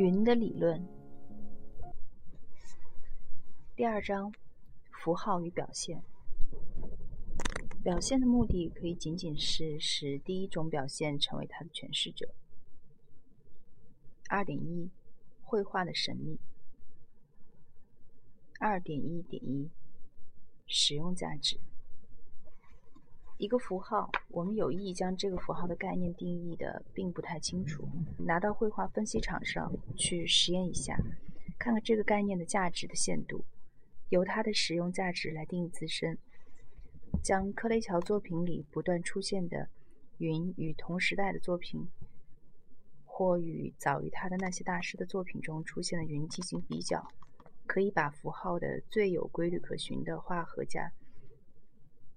云的理论，第二章：符号与表现。表现的目的可以仅仅是使第一种表现成为它的诠释者。二点一：绘画的神秘。二点一点一：使用价值。一个符号，我们有意将这个符号的概念定义的并不太清楚。拿到绘画分析场上去实验一下，看看这个概念的价值的限度，由它的使用价值来定义自身。将克雷乔作品里不断出现的云与同时代的作品，或与早于他的那些大师的作品中出现的云进行比较，可以把符号的最有规律可循的画和家。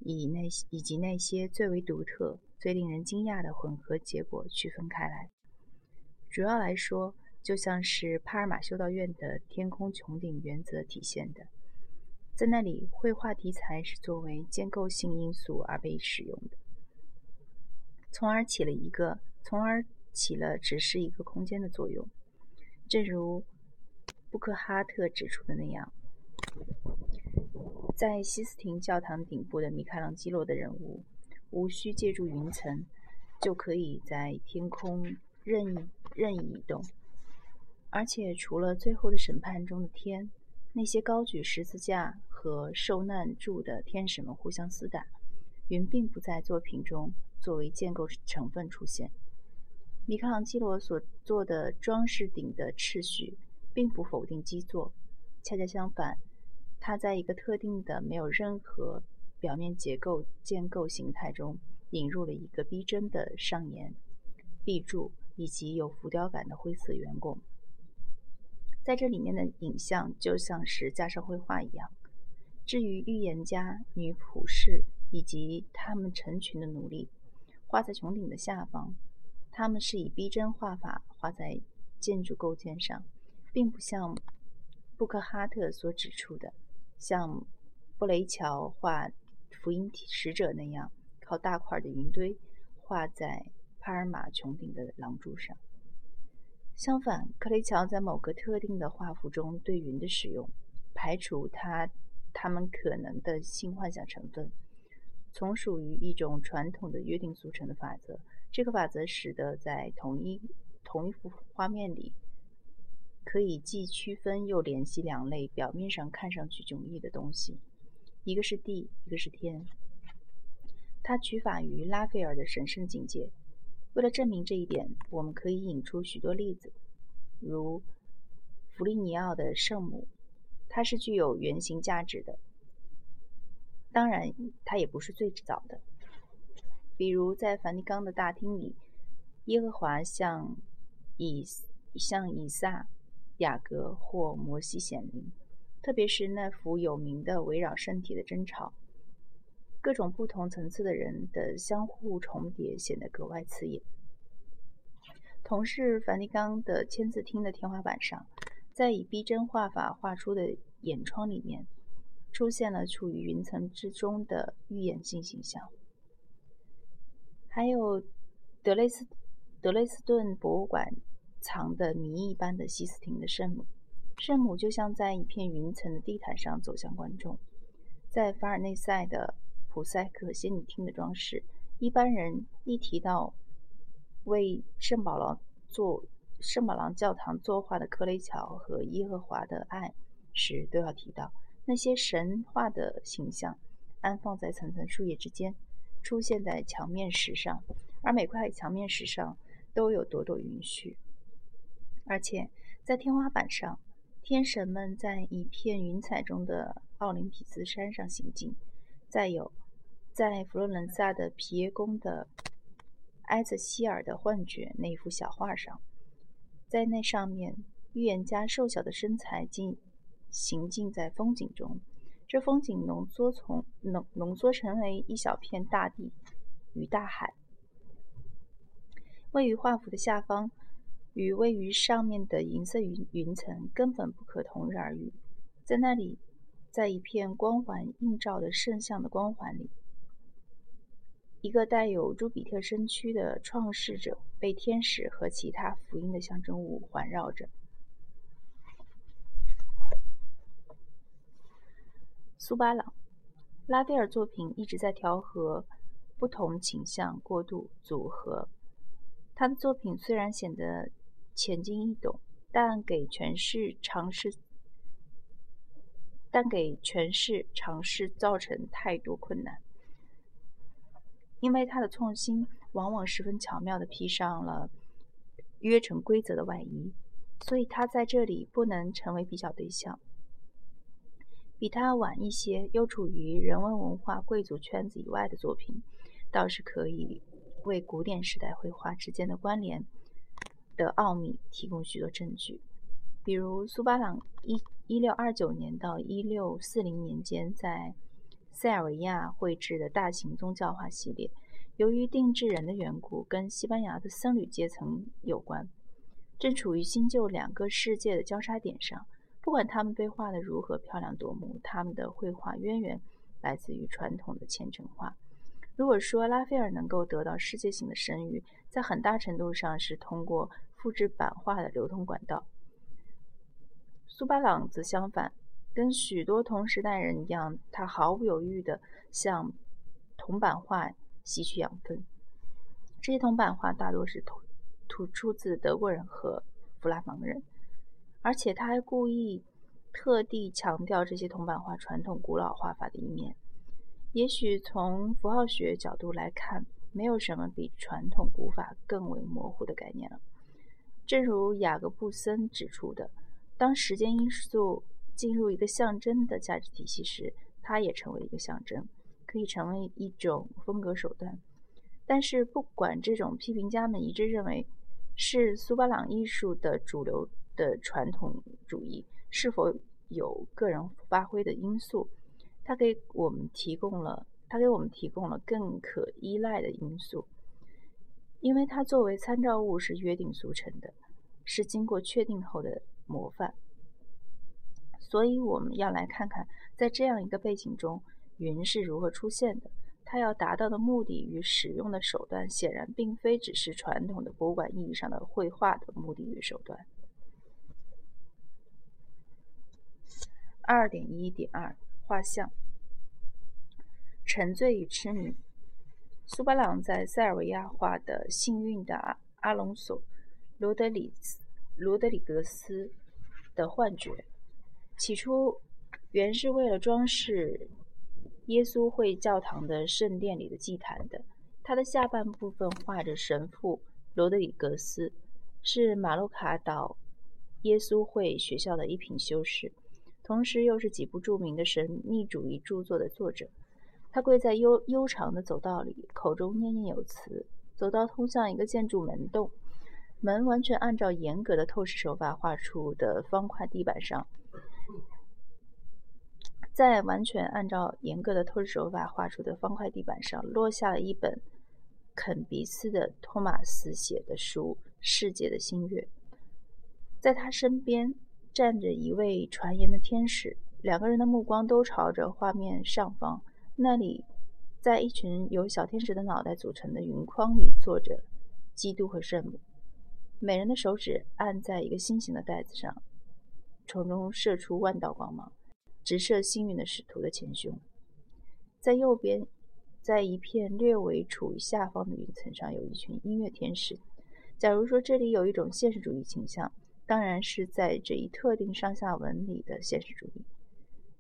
以那以及那些最为独特、最令人惊讶的混合结果区分开来。主要来说，就像是帕尔马修道院的天空穹顶原则体现的，在那里，绘画题材是作为建构性因素而被使用的，从而起了一个，从而起了只是一个空间的作用。正如布克哈特指出的那样。在西斯廷教堂顶部的米开朗基罗的人物，无需借助云层，就可以在天空任意任意移动。而且，除了《最后的审判》中的天，那些高举十字架和受难柱的天使们互相厮打，云并不在作品中作为建构成分出现。米开朗基罗所做的装饰顶的秩序，并不否定基座，恰恰相反。它在一个特定的、没有任何表面结构建构形态中，引入了一个逼真的上沿、壁柱以及有浮雕感的灰色圆拱。在这里面的影像就像是加上绘画一样。至于预言家、女仆士以及他们成群的奴隶，画在穹顶的下方，他们是以逼真画法画在建筑构件上，并不像布克哈特所指出的。像布雷乔画福音使者那样，靠大块的云堆画在帕尔马穹顶的廊柱上。相反，克雷乔在某个特定的画幅中对云的使用，排除他他们可能的性幻想成分，从属于一种传统的约定俗成的法则。这个法则使得在同一同一幅画面里。可以既区分又联系两类表面上看上去迥异的东西，一个是地，一个是天。它取法于拉斐尔的神圣境界。为了证明这一点，我们可以引出许多例子，如弗利尼奥的圣母，它是具有原型价值的。当然，它也不是最早的。比如在梵蒂冈的大厅里，耶和华向以向以撒。雅各或摩西显灵，特别是那幅有名的围绕圣体的争吵，各种不同层次的人的相互重叠显得格外刺眼。同是梵蒂冈的签字厅的天花板上，在以逼真画法画出的眼窗里面，出现了处于云层之中的预言性形象。还有德雷斯德累斯顿博物馆。藏的谜一般的西斯廷的圣母，圣母就像在一片云层的地毯上走向观众。在凡尔内塞的普赛克仙女厅的装饰，一般人一提到为圣保罗做圣保罗教堂作画的克雷乔和耶和华的爱时，都要提到那些神话的形象安放在层层树叶之间，出现在墙面石上，而每块墙面石上都有朵朵云絮。而且，在天花板上，天神们在一片云彩中的奥林匹斯山上行进。再有，在佛罗伦萨的皮耶宫的埃泽希尔的幻觉那幅小画上，在那上面，预言家瘦小的身材进行进在风景中，这风景浓缩从浓浓缩成为一小片大地与大海。位于画幅的下方。与位于上面的银色云云层根本不可同日而语在那里在一片光环映照的圣像的光环里。一个带有朱比特身躯的创世者被天使和其他福音的象征物环绕着。苏巴朗拉斐尔作品一直在调和不同倾向过度组合。他的作品虽然显得浅近易懂，但给诠释尝试，但给诠释尝试造成太多困难，因为他的创新往往十分巧妙地披上了约成规则的外衣，所以他在这里不能成为比较对象。比他晚一些，又处于人文文化贵族圈子以外的作品，倒是可以为古典时代绘画之间的关联的奥秘提供许多证据。比如苏巴朗一一六二九年到一六四零年间在塞尔维亚绘制的大型宗教画系列，由于定制人的缘故，跟西班牙的僧侣阶层有关，正处于新旧两个世界的交叉点上。不管他们被画得如何漂亮夺目，他们的绘画渊源来自于传统的虔诚画。如果说拉斐尔能够得到世界性的声誉，在很大程度上是通过复制版画的流通管道。苏巴朗则相反，跟许多同时代人一样，他毫不犹豫地向铜版画吸取养分。这些铜版画大多是土土出自德国人和弗拉芒人。而且他还故意特地强调这些铜版画传统古老画法的一面。也许从符号学角度来看，没有什么比传统古法更为模糊的概念了。正如雅各布森指出的，当时间因素进入一个象征的价值体系时，它也成为一个象征，可以成为一种风格手段。但是，不管这种批评家们一致认为是苏巴朗艺术的主流。的传统主义是否有个人发挥的因素？它给我们提供了，它给我们提供了更可依赖的因素，因为它作为参照物是约定俗成的，是经过确定后的模范。所以我们要来看看，在这样一个背景中，云是如何出现的。它要达到的目的与使用的手段，显然并非只是传统的博物馆意义上的绘画的目的与手段。二点一点二画像，沉醉与痴迷。苏巴朗在塞尔维亚画的幸运的阿隆索·罗德里斯罗德里格斯的幻觉，起初原是为了装饰耶稣会教堂的圣殿里的祭坛的。它的下半部分画着神父罗德里格斯，是马洛卡岛耶稣会学校的一品修士。同时又是几部著名的神秘主义著作的作者，他跪在悠悠长的走道里，口中念念有词。走道通向一个建筑门洞，门完全按照严格的透视手法画出的方块地板上，在完全按照严格的透视手法画出的方块地板上，落下了一本肯比斯的托马斯写的书《世界的新月》，在他身边。站着一位传言的天使，两个人的目光都朝着画面上方。那里，在一群由小天使的脑袋组成的云框里，坐着基督和圣母。每人的手指按在一个心形的袋子上，从中射出万道光芒，直射幸运的使徒的前胸。在右边，在一片略微处于下方的云层上，有一群音乐天使。假如说这里有一种现实主义倾向。当然是在这一特定上下文里的现实主义，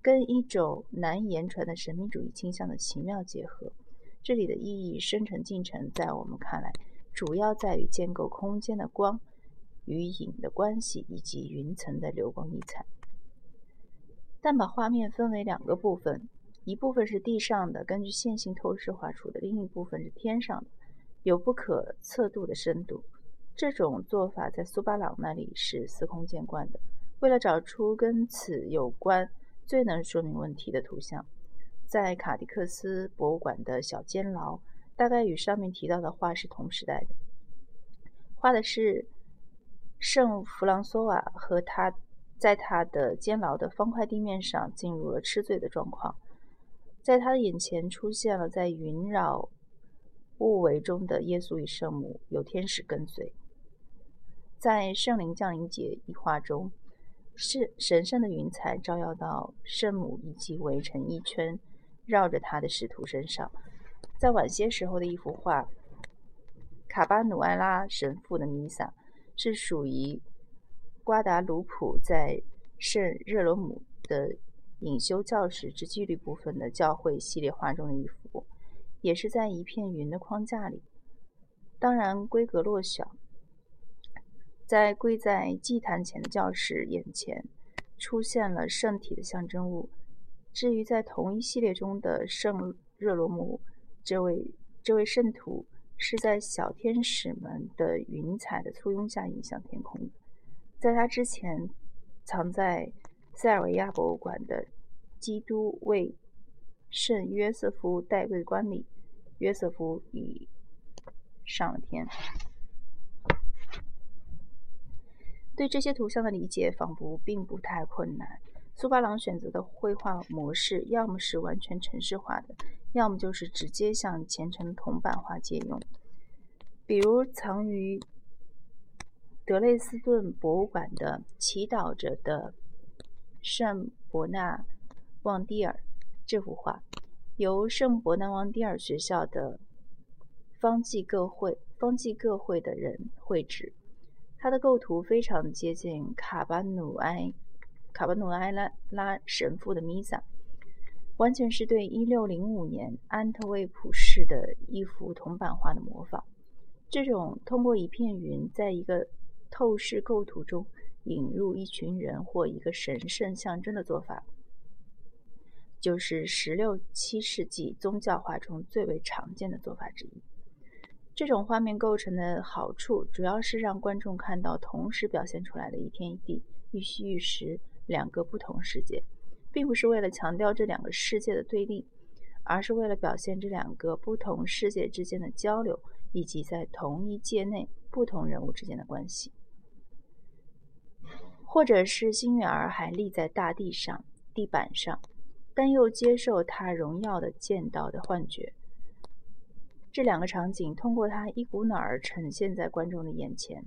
跟一种难言传的神秘主义倾向的奇妙结合。这里的意义生成进程，在我们看来，主要在于建构空间的光与影的关系，以及云层的流光溢彩。但把画面分为两个部分，一部分是地上的，根据线性透视画出的；另一部分是天上的，有不可测度的深度。这种做法在苏巴朗那里是司空见惯的。为了找出跟此有关、最能说明问题的图像，在卡迪克斯博物馆的小监牢，大概与上面提到的画是同时代的。画的是圣弗朗索瓦和他在他的监牢的方块地面上进入了吃醉的状况，在他的眼前出现了在云绕雾围中的耶稣与圣母，有天使跟随。在圣灵降临节一画中，是神圣的云彩照耀到圣母以及围成一圈绕着他的使徒身上。在晚些时候的一幅画，卡巴努埃拉神父的弥撒是属于瓜达卢普在圣热罗姆的隐修教室之纪律部分的教会系列画中的一幅，也是在一片云的框架里，当然规格落小。在跪在祭坛前的教士眼前，出现了圣体的象征物。至于在同一系列中的圣热罗姆，这位这位圣徒是在小天使们的云彩的簇拥下迎向天空的。在他之前，藏在塞尔维亚博物馆的基督为圣约瑟夫戴桂冠里，约瑟夫已上了天。对这些图像的理解仿佛并不太困难。苏巴朗选择的绘画模式，要么是完全程式化的，要么就是直接向虔诚铜版画借用。比如藏于德累斯顿博物馆的《祈祷着的圣伯纳旺蒂尔》这幅画，由圣伯纳旺蒂尔学校的方济各会方济各会的人绘制。它的构图非常接近卡巴努埃卡巴努埃拉拉神父的弥撒，完全是对1605年安特卫普市的一幅铜版画的模仿。这种通过一片云，在一个透视构图中引入一群人或一个神圣象征的做法，就是十六、七世纪宗教画中最为常见的做法之一。这种画面构成的好处，主要是让观众看到同时表现出来的一天一地、一虚一实两个不同世界，并不是为了强调这两个世界的对立，而是为了表现这两个不同世界之间的交流，以及在同一界内不同人物之间的关系。或者是星月儿还立在大地上、地板上，但又接受他荣耀的见到的幻觉。这两个场景通过他一股脑儿呈现在观众的眼前，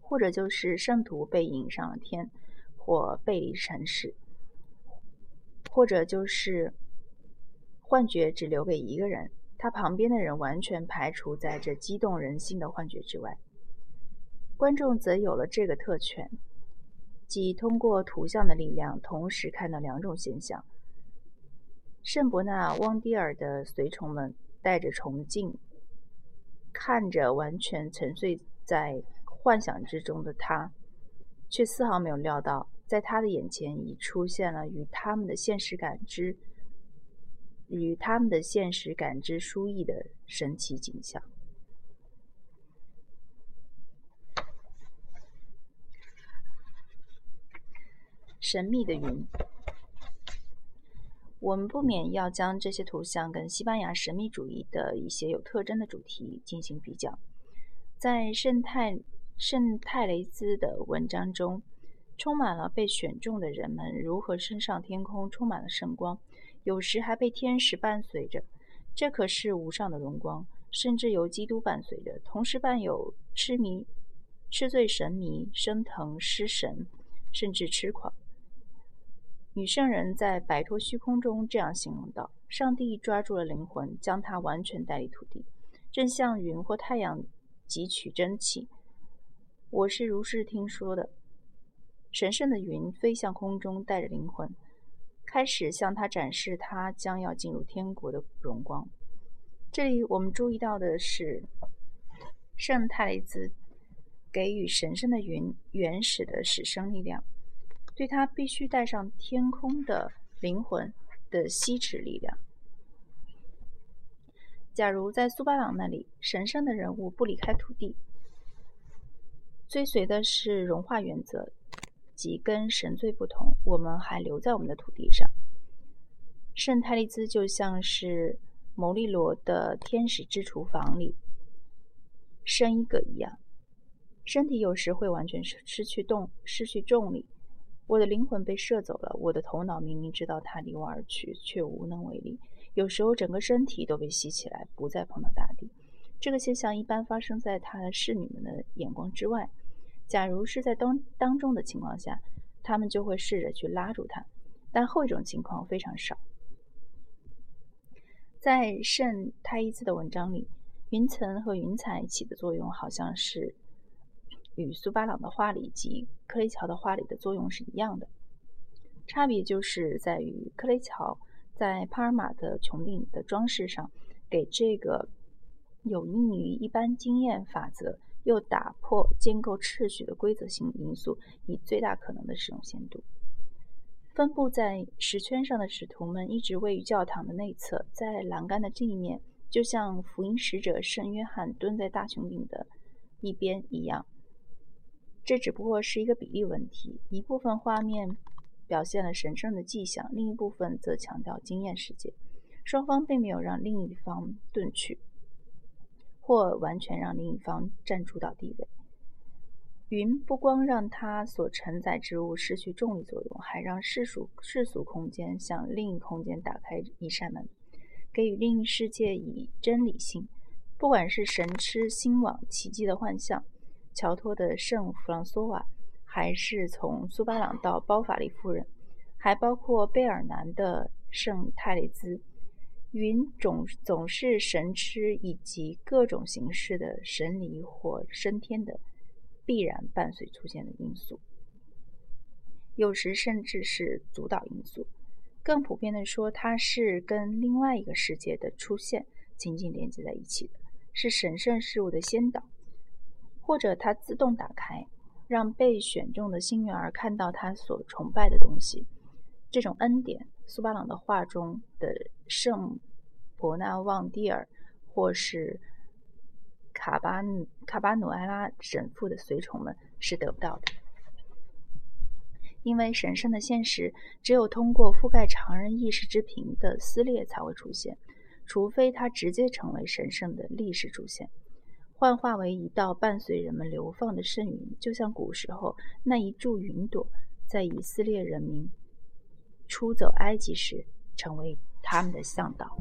或者就是圣徒被引上了天，或背离尘世，或者就是幻觉只留给一个人，他旁边的人完全排除在这激动人心的幻觉之外。观众则有了这个特权，即通过图像的力量，同时看到两种现象：圣伯纳旺蒂尔的随从们。带着崇敬，看着完全沉睡在幻想之中的他，却丝毫没有料到，在他的眼前已出现了与他们的现实感知与他们的现实感知疏异的神奇景象。神秘的云。我们不免要将这些图像跟西班牙神秘主义的一些有特征的主题进行比较。在圣泰圣泰雷兹的文章中，充满了被选中的人们如何升上天空，充满了圣光，有时还被天使伴随着。这可是无上的荣光，甚至由基督伴随着，同时伴有痴迷、痴醉、神迷、升腾、失神，甚至痴狂。女圣人在摆脱虚空中这样形容道：“上帝抓住了灵魂，将它完全带离土地，正像云或太阳汲取真气。我是如是听说的。神圣的云飞向空中，带着灵魂，开始向他展示他将要进入天国的荣光。这里我们注意到的是，圣泰雷兹给予神圣的云原始的始生力量。”对他必须带上天空的灵魂的吸持力量。假如在苏巴朗那里，神圣的人物不离开土地，追随的是融化原则，即跟神最不同，我们还留在我们的土地上。圣泰利兹就像是牟利罗的天使之厨房里生一个一样，身体有时会完全失失去动，失去重力。我的灵魂被射走了，我的头脑明明知道它离我而去，却无能为力。有时候整个身体都被吸起来，不再碰到大地。这个现象一般发生在他的侍女们的眼光之外。假如是在当当中的情况下，他们就会试着去拉住他，但后一种情况非常少。在圣泰伊兹的文章里，云层和云彩起的作用好像是与苏巴朗的画里及克雷乔的画里的作用是一样的，差别就是在于克雷乔在帕尔马的穹顶的装饰上，给这个有益于一般经验法则。又打破建构秩序的规则性因素，以最大可能的使用限度。分布在石圈上的使徒们一直位于教堂的内侧，在栏杆的这一面，就像福音使者圣约翰蹲在大穹顶的一边一样。这只不过是一个比例问题：一部分画面表现了神圣的迹象，另一部分则强调经验世界。双方并没有让另一方遁去。或完全让另一方占主导地位。云不光让它所承载之物失去重力作用，还让世俗世俗空间向另一空间打开一扇门，给予另一世界以真理性。不管是神痴心网奇迹的幻象，乔托的圣弗朗索瓦，还是从苏巴朗到包法利夫人，还包括贝尔南的圣泰雷兹。云总总是神痴以及各种形式的神离或升天的必然伴随出现的因素，有时甚至是主导因素。更普遍的说，它是跟另外一个世界的出现紧紧连接在一起的，是神圣事物的先导，或者它自动打开，让被选中的幸运儿看到他所崇拜的东西。这种恩典，苏巴朗的画中的圣伯纳旺蒂尔，或是卡巴卡巴努埃拉神父的随从们是得不到的，因为神圣的现实只有通过覆盖常人意识之屏的撕裂才会出现，除非它直接成为神圣的历史主线，幻化为一道伴随人们流放的圣云，就像古时候那一柱云朵，在以色列人民。出走埃及时，成为他们的向导。